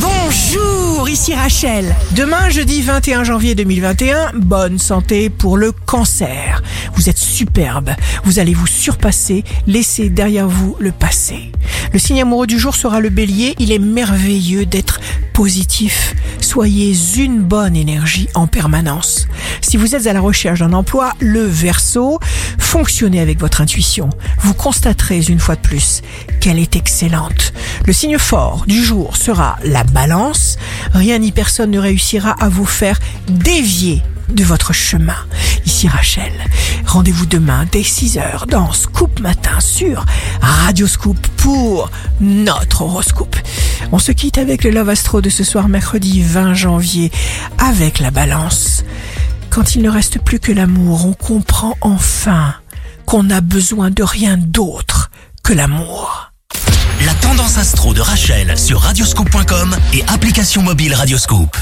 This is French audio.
Bonjour, ici Rachel. Demain, jeudi 21 janvier 2021, bonne santé pour le cancer. Vous êtes superbe, vous allez vous surpasser, laissez derrière vous le passé. Le signe amoureux du jour sera le bélier, il est merveilleux d'être positif. Soyez une bonne énergie en permanence. Si vous êtes à la recherche d'un emploi, le verso, fonctionnez avec votre intuition. Vous constaterez une fois de plus qu'elle est excellente. Le signe fort du jour sera la balance. Rien ni personne ne réussira à vous faire dévier de votre chemin. Ici Rachel. Rendez-vous demain dès 6h dans Scoop Matin sur Radio Scoop pour notre horoscope. On se quitte avec le Love Astro de ce soir mercredi 20 janvier avec la balance. Quand il ne reste plus que l'amour, on comprend enfin qu'on n'a besoin de rien d'autre que l'amour. Rachel sur radioscope.com et application mobile Radioscope.